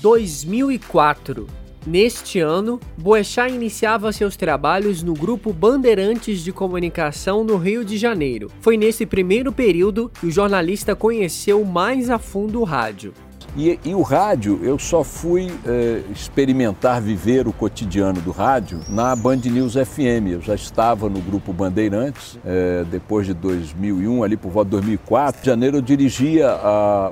2004. Neste ano, Boechat iniciava seus trabalhos no Grupo Bandeirantes de Comunicação no Rio de Janeiro. Foi nesse primeiro período que o jornalista conheceu mais a fundo o rádio. E, e, o rádio, eu só fui é, experimentar viver o cotidiano do rádio na Band News FM. Eu já estava no grupo Bandeirantes, é, depois de 2001, ali por volta de 2004. Em janeiro eu dirigia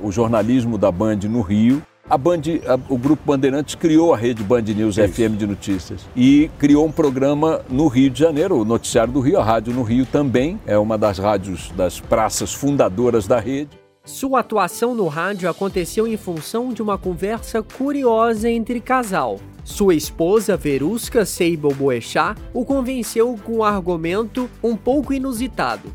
o jornalismo da Band no Rio. A Band, a, o Grupo Bandeirantes criou a rede Band News é FM de notícias e criou um programa no Rio de Janeiro, o Noticiário do Rio, a rádio no Rio também, é uma das rádios das praças fundadoras da rede. Sua atuação no rádio aconteceu em função de uma conversa curiosa entre casal. Sua esposa, Verusca Seibel Boechat, o convenceu com um argumento um pouco inusitado.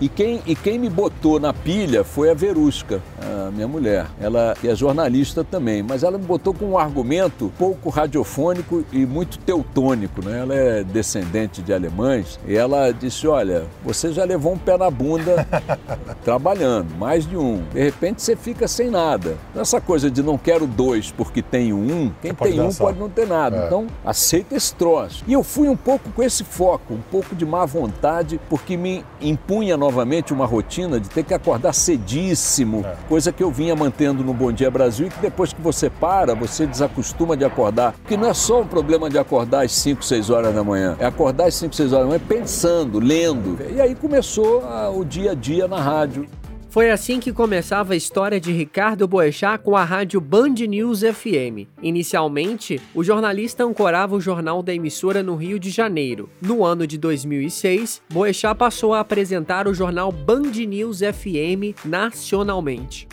E quem, e quem me botou na pilha foi a Verusca, a minha mulher. Ela é jornalista também, mas ela me botou com um argumento pouco radiofônico e muito teutônico. Né? Ela é descendente de alemães e ela disse: Olha, você já levou um pé na bunda trabalhando, mais de um. De repente você fica sem nada. Essa coisa de não quero dois porque tenho um, quem tem um pode não ter nada. É. Então aceita esse troço. E eu fui um pouco com esse foco, um pouco de má vontade, porque me impunha novamente uma rotina de ter que acordar cedíssimo, é. coisa que eu vinha mantendo no Bom Dia Brasil e que depois que você para, você desacostuma de acordar. Porque não é só um problema de acordar às 5, 6 horas da manhã, é acordar às 5, 6 horas da manhã pensando, lendo. E aí começou a, o dia a dia na rádio. Foi assim que começava a história de Ricardo Boechat com a rádio Band News FM. Inicialmente, o jornalista ancorava o jornal da emissora no Rio de Janeiro. No ano de 2006, Boechat passou a apresentar o jornal Band News FM nacionalmente.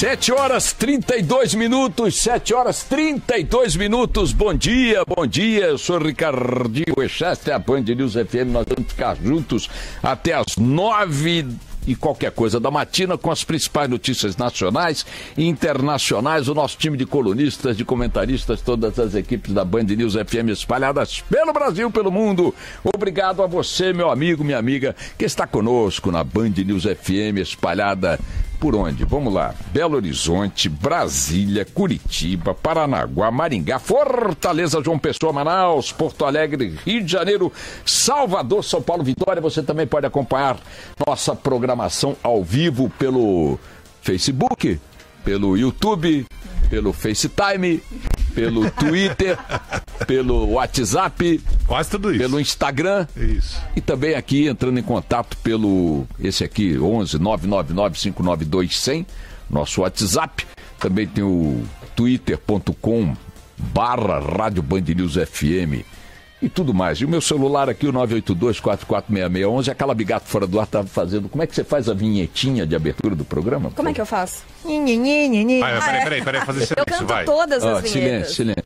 Sete horas 32 minutos, sete horas 32 minutos. Bom dia, bom dia. Eu sou Ricardinho Echester, a Band News FM. Nós vamos ficar juntos até as nove e qualquer coisa da matina com as principais notícias nacionais e internacionais. O nosso time de colunistas, de comentaristas, todas as equipes da Band News FM espalhadas pelo Brasil, pelo mundo. Obrigado a você, meu amigo, minha amiga, que está conosco na Band News FM espalhada por onde? Vamos lá. Belo Horizonte, Brasília, Curitiba, Paranaguá, Maringá, Fortaleza, João Pessoa, Manaus, Porto Alegre, Rio de Janeiro, Salvador, São Paulo, Vitória. Você também pode acompanhar nossa programação ao vivo pelo Facebook, pelo YouTube, pelo FaceTime, pelo Twitter, pelo WhatsApp, quase tudo isso. Pelo Instagram. Isso. E também aqui entrando em contato pelo esse aqui 11 999 592 100, nosso WhatsApp. Também tem o twitter.com barra Rádio Band News FM e tudo mais. E o meu celular aqui, o 982-446611, aquela bigato fora do ar estava fazendo. Como é que você faz a vinhetinha de abertura do programa? Como é que eu faço? Ah, peraí, peraí, peraí, fazer silêncio, Eu canto vai. todas as Ó, vinhetas. silêncio, silêncio.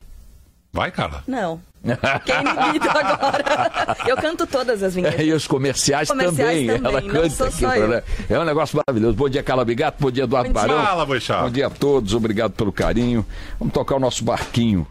Vai, Carla. Não. Quem me imita agora? Eu canto todas as vinhetas. É, e os comerciais, Comerciais também. também, Ela canta aqui. eu. né? É um negócio maravilhoso. Bom dia, Carla Bigato. Bom dia, Eduardo. Barão. Fala, Boixá. Bom dia a todos. Obrigado pelo carinho. Vamos tocar o nosso barquinho.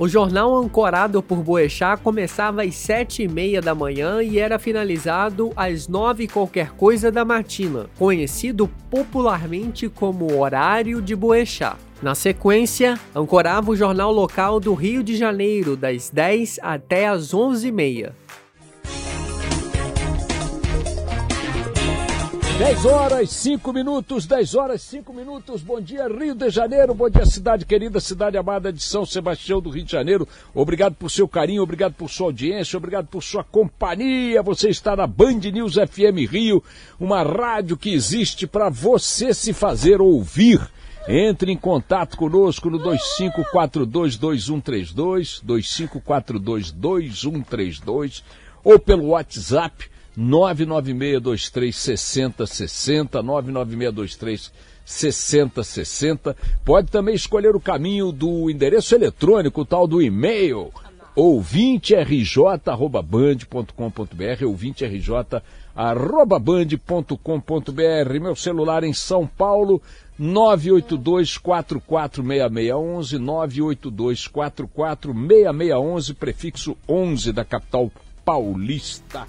O jornal ancorado por Boechat começava às sete e meia da manhã e era finalizado às nove qualquer coisa da matina, conhecido popularmente como Horário de Boechat. Na sequência, ancorava o jornal local do Rio de Janeiro, das 10 até as 11h30. 10 horas, 5 minutos, 10 horas, 5 minutos. Bom dia, Rio de Janeiro. Bom dia, cidade querida, cidade amada de São Sebastião do Rio de Janeiro. Obrigado por seu carinho, obrigado por sua audiência, obrigado por sua companhia. Você está na Band News FM Rio, uma rádio que existe para você se fazer ouvir. Entre em contato conosco no 2542-2132, 2542-2132 ou pelo WhatsApp 996236060, 996236060. Pode também escolher o caminho do endereço eletrônico, tal do e-mail, ouvinterj.band.com.br, ouvinterj.band.com.br. Meu celular em São Paulo, 982-446611, 982-446611, prefixo 11 da capital paulista.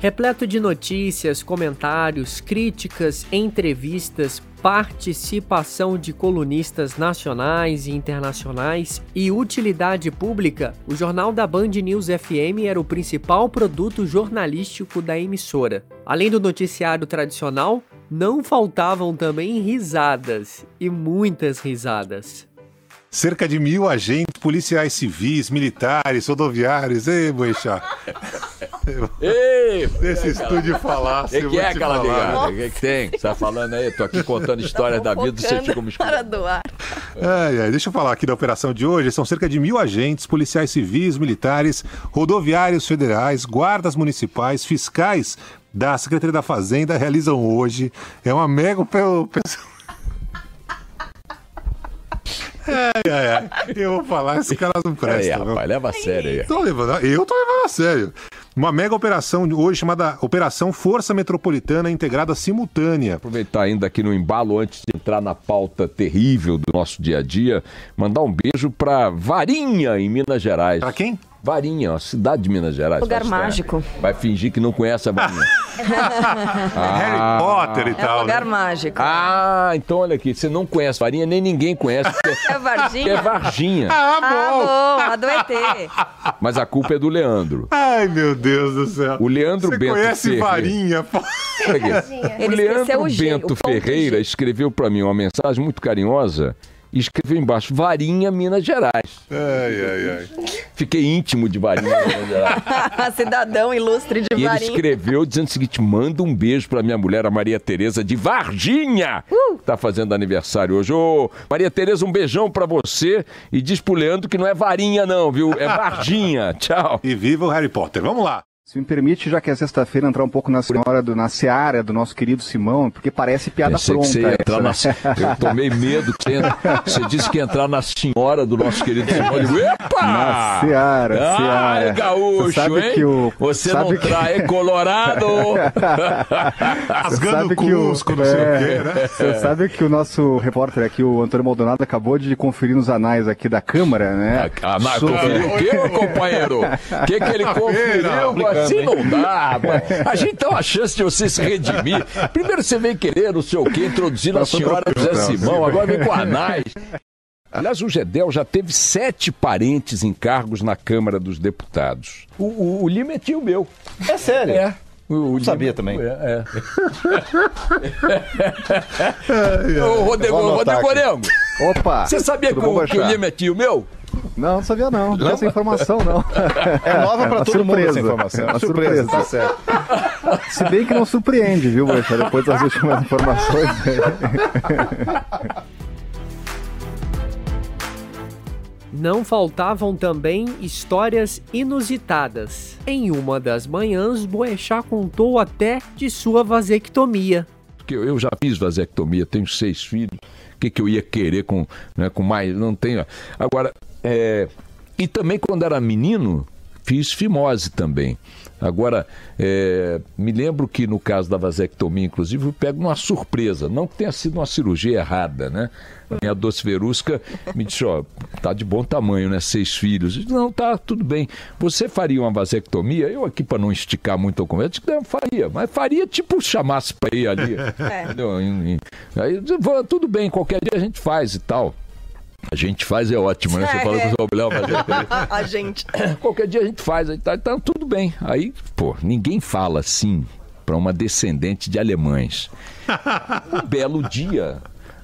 Repleto de notícias, comentários, críticas, entrevistas, participação de colunistas nacionais e internacionais e utilidade pública, o Jornal da Band News FM era o principal produto jornalístico da emissora. Além do noticiário tradicional, não faltavam também risadas e muitas risadas. Cerca de mil agentes policiais civis, militares, rodoviários. Ei, Boixá. Ei! Esse estúdio falar, O que, que é aquela ligada? O que, que tem? Você tá falando aí? Tô aqui contando histórias da vida, você fica me Para doar. Ai, ai, deixa eu falar aqui da operação de hoje. São cerca de mil agentes, policiais civis, militares, rodoviários federais, guardas municipais, fiscais da Secretaria da Fazenda realizam hoje. É uma mega operação. Ai, ai, ai. Eu vou falar, esses caras não Aí, prestam. não. rapaz, leva a sério aí. Tô levando, eu tô levando a sério. Uma mega operação hoje chamada Operação Força Metropolitana Integrada Simultânea. Aproveitar ainda aqui no embalo, antes de entrar na pauta terrível do nosso dia a dia, mandar um beijo pra Varinha, em Minas Gerais. Pra quem? Varinha, uma cidade de Minas Gerais. Lugar Vai estranhar. mágico. Vai fingir que não conhece a Varinha. Harry Potter e É um tal. lugar né? mágico. ah, então olha aqui, você não conhece Varinha, nem ninguém conhece, porque É Varginha? é Varginha. Ah, Ah, bom, a do ET. Mas a culpa é do Leandro. Ai, meu Deus do céu. O Leandro Você Bento conhece Ferreira. Varinha? pô? O Leandro o G, Bento Ferreira G. escreveu pra mim uma mensagem muito carinhosa e escreveu embaixo Varinha, Minas Gerais. Ai, ai, ai. Fiquei íntimo de Varinha, Minas Gerais. Cidadão ilustre de E ele Varinha. escreveu dizendo o seguinte: manda um beijo pra minha mulher, a Maria Tereza de Varginha. Uh! Tá fazendo aniversário hoje. Ô, Maria Tereza, um beijão pra você. E diz pro Leandro que não é Varinha, não, viu? É Varginha. Tchau. E viva o Harry Potter. Vamos lá. Se me permite, já que é sexta-feira, entrar um pouco na senhora, do, na seara do nosso querido Simão, porque parece piada Pensei que pronta. você ia entrar na... né? Eu tomei medo. que Você, você disse que ia entrar na senhora do nosso querido Simão. Eu digo, Epa! Na seara, Ai, seara. gaúcho, Você sabe hein? que o- Você sabe não que- trai colorado. Rasgando o que cusco, não sei é. o quê, né? Você sabe que o nosso repórter aqui, o Antônio Maldonado, acabou de conferir nos anais aqui da Câmara, né? Ah, mas sobre- conferiu o quê, meu companheiro? O que, que ele conferiu? Assim não dá. A gente tem uma chance de você se redimir. Primeiro você vem querer, não sei o quê, introduzindo a Tá tudo senhora José Simão, sim. agora vem com anais. Aliás, o Gedel já teve sete parentes em cargos na Câmara dos Deputados. O, o, o Lima é tio meu. É sério? É. O, sabia também. É. é. Ô, Rodrigo, Rodrigo. Orengo, Opa! você sabia que o, que o? Lima é tio meu? Não, não sabia não. Não essa informação, não. É nova pra Uma todo mundo essa surpresa. informação. É Uma uma surpresa, surpresa. tá certo. Se bem que não surpreende, viu, Boechat? Depois das últimas informações. Não faltavam também histórias inusitadas. Em uma das manhãs, Boechat contou até de sua vasectomia. Porque eu já fiz vasectomia, tenho seis filhos. O que, que eu ia querer com, né, com mais? Não tenho. Agora, é, e também quando era menino, fiz fimose também. Agora, é, me lembro que no caso da vasectomia, inclusive, eu pego uma surpresa. Não que tenha sido uma cirurgia errada, né? A minha doce verusca me disse, ó, tá de bom tamanho, né? Seis filhos. Disse, não, tá, tudo bem. Você faria uma vasectomia? Eu aqui, para não esticar muito a conversa, disse não, faria. Mas faria tipo chamasse para ir ali. Em- Aí, eu disse, "Vou, tudo bem, qualquer dia a gente faz e tal. A gente faz é ótimo, né? Você É, fala é. com o seu mulher, vasectomia. a gente. Qualquer dia a gente faz, aí tá, tá tudo bem. Aí, pô, ninguém fala assim para uma descendente de alemães. Um belo dia,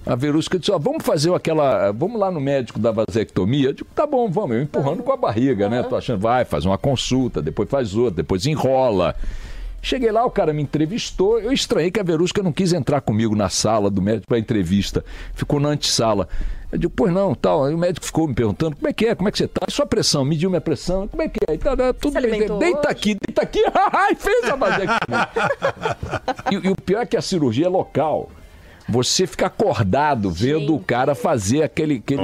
a Verusca disse: ó, vamos fazer aquela. Vamos lá no médico da vasectomia. Eu digo, tá bom, vamos. Eu empurrando com a barriga, né? Tô achando, vai, faz uma consulta, depois faz outra, depois enrola. Cheguei lá, o cara me entrevistou. Eu estranhei que a Verusca não quis entrar comigo na sala do médico para entrevista. Ficou na antessala. Eu digo, pois não, tal. Aí o médico ficou me perguntando, como é que é, como é que você tá? Sua pressão, mediu minha pressão, como é que é? E né, tudo bem. Deita hoje? aqui, deita aqui. Ai, fez a vasectomia. e, e o pior é que a cirurgia é local. Você fica acordado vendo o cara fazer aquele. aquele...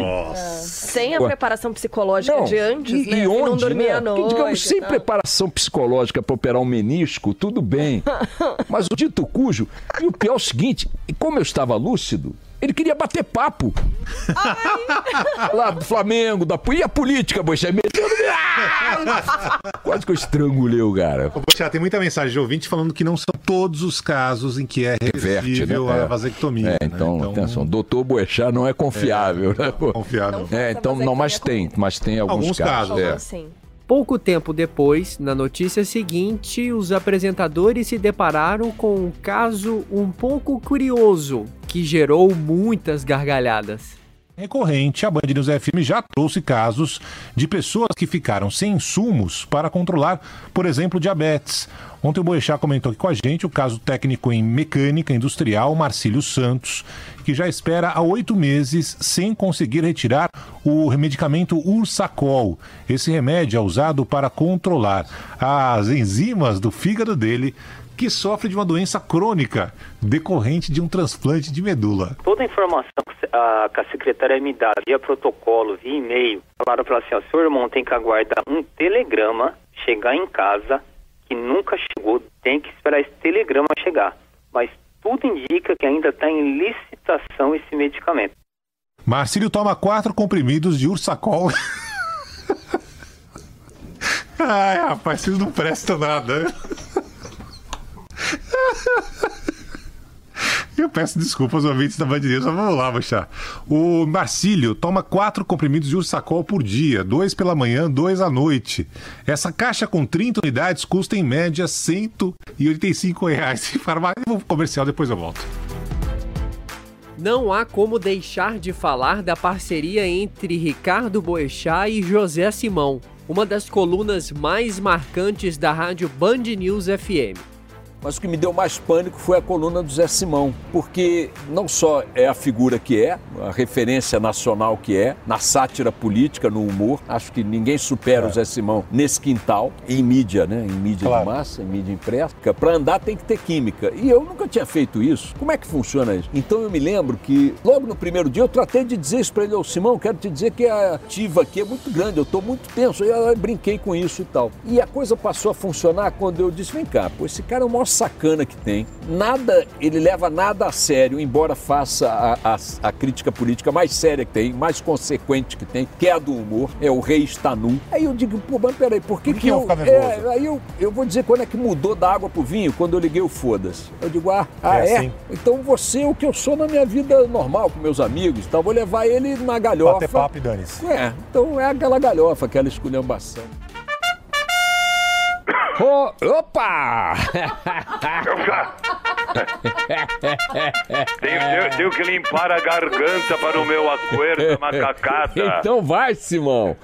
Sem a preparação psicológica de antes, e, né? e onde, não dormia né? à Porque, digamos, sem e tal. preparação psicológica para operar um menisco, tudo bem. Mas o dito cujo, e o pior é o seguinte, e como eu estava lúcido, Ele queria bater papo. Lá do Flamengo, da e a política, Boixá. metendo- Ah! Quase que eu estrangulei o cara. Boixá, tem muita mensagem de ouvinte falando que não são todos os casos em que é Reverte, reversível né? a É. vasectomia. É, né? então, atenção, doutor Boechat não é confiável, né? pô? Confiável. É, então, não, mas tem, mas tem alguns, Alguns casos. casos, é. Sim. Pouco tempo depois, na notícia seguinte, os apresentadores se depararam com um caso um pouco curioso que gerou muitas gargalhadas. recorrente, a Band News FM já trouxe casos de pessoas que ficaram sem insumos para controlar, por exemplo, diabetes. Ontem o Boechat comentou aqui com a gente o caso técnico em mecânica industrial, Marcílio Santos, que já espera há oito meses sem conseguir retirar o medicamento Ursacol. Esse remédio é usado para controlar as enzimas do fígado dele, que sofre de uma doença crônica decorrente de um transplante de medula. Toda a informação que a, que a secretária me dá via protocolo, via e-mail, falaram para ela assim, ó, seu irmão tem que aguardar um telegrama chegar em casa, que nunca chegou, tem que esperar esse telegrama chegar. Mas tudo indica que ainda está em licitação esse medicamento. Marcílio toma quatro comprimidos de Ursacol. Ai, rapaz, vocês não prestam nada. Eu peço desculpas aos ouvintes da Band mas vamos lá, Bachar. O Marcílio toma quatro comprimidos de Ursacol por dia, dois pela manhã, dois à noite. Essa caixa com 30 unidades custa em média 185 reais. Farmácia, comercial, depois eu volto. Não há como deixar de falar da parceria entre Ricardo Boechat e José Simão, uma das colunas mais marcantes da rádio Band News FM. Mas o que me deu mais pânico foi a coluna do Zé Simão, porque não só é a figura que é, a referência nacional que é, na sátira política, no humor, acho que ninguém supera o Zé Simão nesse quintal, em mídia, né? Em mídia Claro. de massa, em mídia impressa. Para andar tem que ter química. E eu nunca tinha feito isso. Como é que funciona isso? Então eu me lembro que logo no primeiro dia eu tratei de dizer isso para ele, ô Simão, quero te dizer que a ativa aqui é muito grande, eu estou muito tenso. Eu brinquei com isso e tal. E a coisa passou a funcionar quando eu disse, vem cá, pô, esse cara é o maior sacana que tem. Nada, ele leva nada a sério, embora faça a, a- a crítica política mais séria que tem, mais consequente que tem, que é a do humor, é o rei está nu. Aí eu digo, pô, mas peraí, por que Por que que eu eu... É, aí eu, eu vou dizer quando é que mudou da água pro vinho, quando eu liguei o foda-se. Eu digo, ah, ah É é? assim. Então você é o que eu sou na minha vida normal, com meus amigos e tal. Vou levar ele na galhofa. e dane-se. É, então é aquela galhofa, aquela esculhambação. Ô, opa! Tenho, tenho- tenho que limpar a garganta para o meu acordo macacada. Então vai, Simão.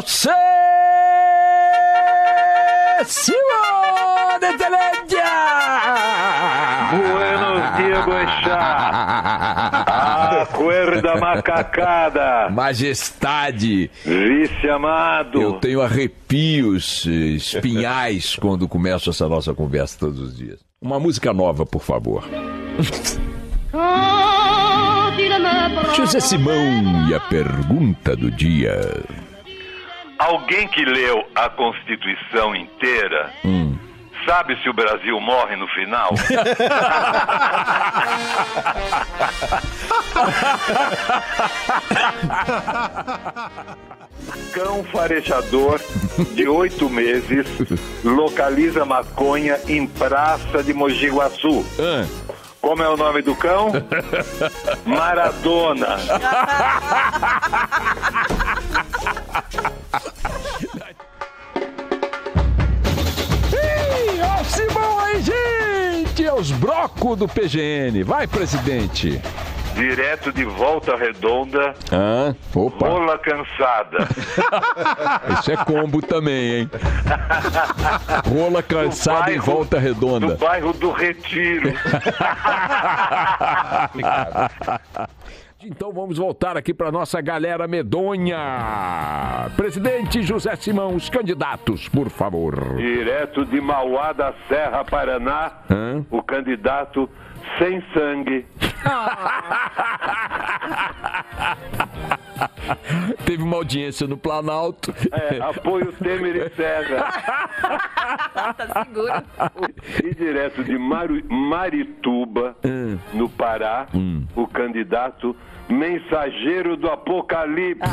José Simão de Telândia! Buenos dias, Acorda macacada. Majestade, Vice amado. eu tenho arrepios espinhais quando começo essa nossa conversa todos os dias. Uma música nova, por favor. José Simão e a pergunta do dia. Alguém que leu a Constituição inteira Hum. Sabe se o Brasil morre no final? Cão farejador de oito meses localiza maconha em praça de Mogi Guaçu. Ah, Como é o nome do cão? Maradona. gente! Os brocos do PGN. Vai, presidente. Direto de volta redonda, Ah, opa. rola cansada. Isso é combo também, hein? Rola cansada em bairro- volta Do redonda. bairro do Retiro. Então vamos voltar aqui para nossa galera medonha. Presidente José Simão, os candidatos, por favor. Direto de Mauá da Serra, Paraná, Hã? o candidato sem sangue. Teve uma audiência no Planalto. É, apoio Temer e Serra. Tá seguro. E direto de Maru- Marituba, Hum. no Pará, o candidato mensageiro do Apocalipse.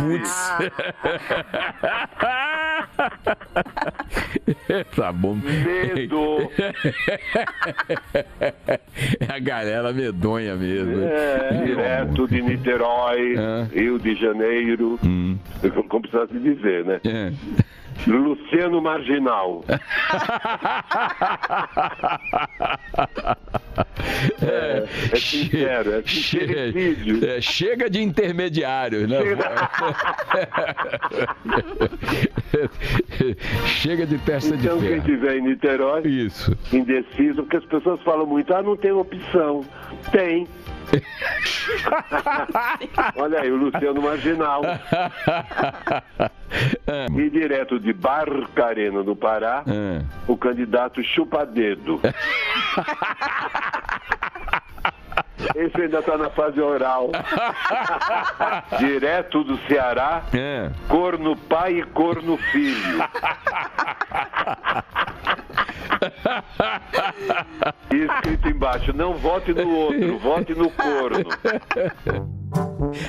tá bom. Medo. É a galera medonha mesmo. É, direto de Niterói, É. Rio de Janeiro. Como precisasse dizer, né? É. Luciano Marginal. É, é sincero, é sincericídio. É, chega de intermediários, né? chega de testa Então, de quem ferro. estiver em Niterói, Isso. indeciso, porque as pessoas falam muito, ah, não tem opção. Tem. Olha aí, o Luciano Marginal. E direto de Barcarena, no Pará, É. o candidato Chupadedo. Esse ainda está na fase oral. Direto do Ceará, É. corno pai e corno filho. E escrito embaixo, não vote no outro, vote no corno.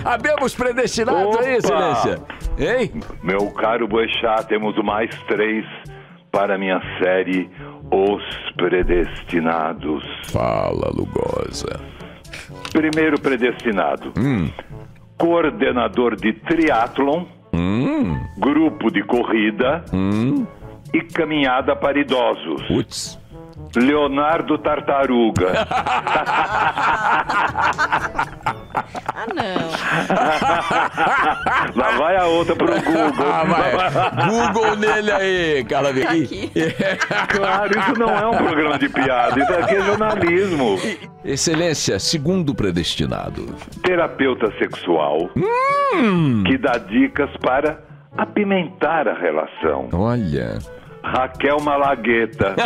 Habemos predestinados aí, Opa! excelência. Hein? Meu caro Boechat, temos mais três para minha série Os Predestinados. Fala, Lugosa. Primeiro predestinado. Coordenador de triatlon, Hum, grupo de corrida hum. E caminhada para idosos. Putz. Leonardo Tartaruga. Ah, não. Lá vai a outra pro Google. Ah, vai. Google nele aí, cara. Tá aqui. Claro, isso não é um programa de piada, isso aqui é jornalismo. Excelência, segundo predestinado. Terapeuta sexual que dá dicas para apimentar a relação. Olha. Raquel Malagueta.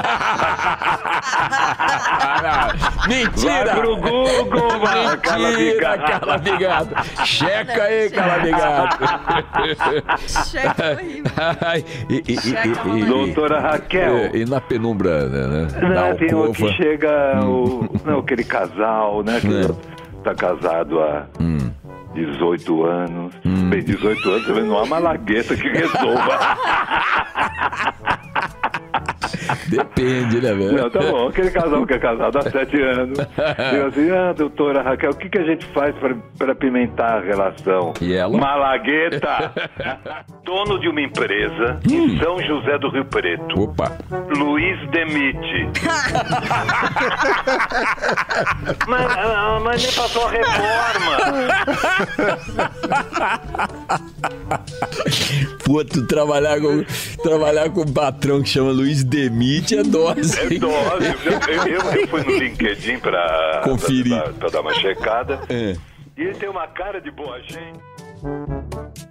Vai Mentira! pro Google, vai, Mentira, Calabigado. Checa aí, calabigado. E, e, e, Checa, e- mamãe. Doutora Raquel. e- e na penumbra, né? né, Não, tem o que chega o, não, aquele casal, né? Que É. tá casado há Hum. 18 anos. Bem, 18 anos não há malagueta que resolva. Depende, né, velho? Não, tá bom. Aquele casal que é casado há 7 anos. Diz assim, ah, doutora Raquel, o que, que a gente faz pra- pra pimentar a relação? E ela? Malagueta! Dono de uma empresa em São José do Rio Preto. Opa. Luiz Demite. mas, ah, mas nem passou a reforma. Pô, tu trabalhar com, trabalhar com um patrão que chama Luiz Demite é dose. É dose. Eu, eu- eu fui no LinkedIn pra, Conferir. pra, pra dar uma checada. É. E ele tem uma cara de boa gente.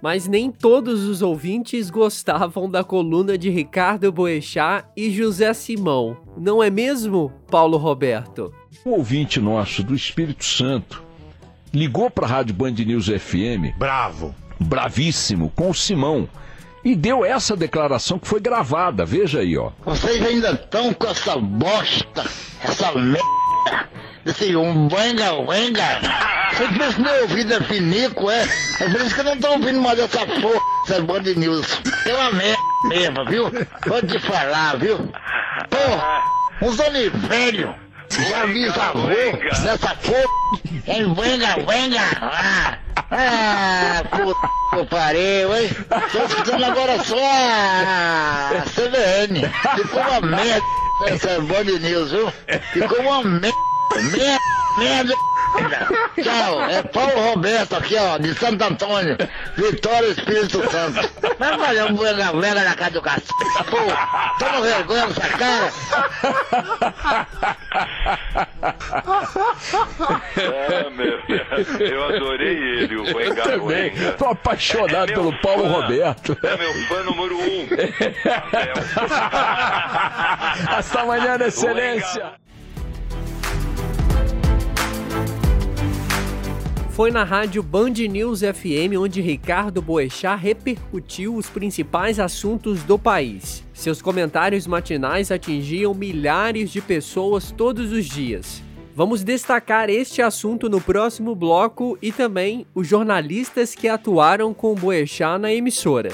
Mas nem todos os ouvintes gostavam da coluna de Ricardo Boechat e José Simão. Não é mesmo, Paulo Roberto? Um ouvinte nosso do Espírito Santo ligou para a Rádio Band News FM, Bravo. Bravíssimo, com o Simão, e deu essa declaração que foi gravada. Veja aí, ó. Vocês ainda estão com essa bosta, essa merda, desse um venga, venga. Vocês pensam que meu ouvido é pinico, é? É por isso que eu não tô ouvindo mais essa porra, essa Band News. É uma merda mesmo, viu? Vou te falar, viu? Porra, uns homens velhos. Já vi essa nessa porra. É venga, venga. Ah, ah puta que pariu, hein? Tô escutando agora só a CBN. Ficou uma merda essa Band News, viu? Ficou uma merda, merda, merda. Tchau, é Paulo Roberto aqui, ó, de Santo Antônio, Vitória Espírito Santo. Vai fazer um venga, venga na casa do cacete, pô. Toma vergonha nessa cara. Ah, meu Deus. Eu adorei ele, o Wenga Também. Tô apaixonado É pelo meu Paulo fã. Roberto. É meu fã número um. Hasta amanhã, excelência. Foi na rádio Band News FM onde Ricardo Boechat repercutiu os principais assuntos do país. Seus comentários matinais atingiam milhares de pessoas todos os dias. Vamos destacar este assunto no próximo bloco e também os jornalistas que atuaram com Boechat na emissora.